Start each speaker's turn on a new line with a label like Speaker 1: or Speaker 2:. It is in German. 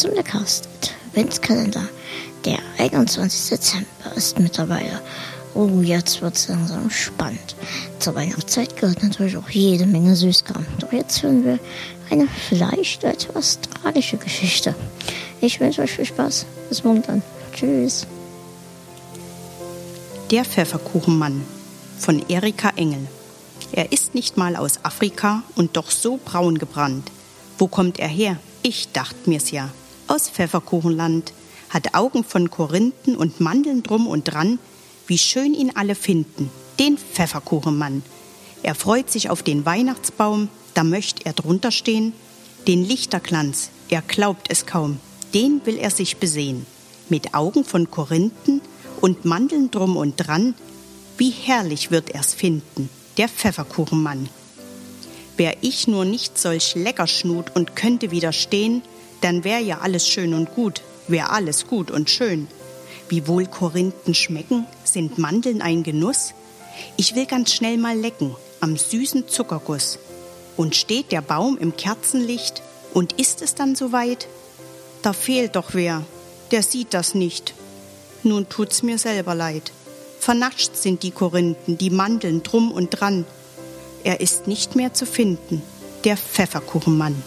Speaker 1: zum Leckerst Adventskalender. Der 21. Dezember ist mittlerweile. Oh, jetzt wird es langsam spannend. Zur Weihnachtszeit gehört natürlich auch jede Menge Süßkram. Doch jetzt hören wir eine vielleicht etwas tragische Geschichte. Ich wünsche euch viel Spaß. Bis morgen dann. Tschüss.
Speaker 2: Der Pfefferkuchenmann von Erika Engel. Er ist nicht mal aus Afrika und doch so braun gebrannt. Wo kommt er her? Ich dacht mir's ja. Aus Pfefferkuchenland, hat Augen von Korinthen und Mandeln drum und dran. Wie schön ihn alle finden, den Pfefferkuchenmann. Er freut sich auf den Weihnachtsbaum, da möcht er drunter stehen. Den Lichterglanz, er glaubt es kaum, den will er sich besehen. Mit Augen von Korinthen und Mandeln drum und dran. Wie herrlich wird er's finden, der Pfefferkuchenmann. Wär ich nur nicht solch Leckerschnut und könnte widerstehen, dann wär ja alles schön und gut, wär alles gut und schön. Wie wohl Korinthen schmecken, sind Mandeln ein Genuss? Ich will ganz schnell mal lecken am süßen Zuckerguss. Und steht der Baum im Kerzenlicht, und ist es dann soweit? Da fehlt doch wer, der sieht das nicht. Nun tut's mir selber leid. Vernascht sind die Korinthen, die Mandeln drum und dran, er ist nicht mehr zu finden, der Pfefferkuchenmann.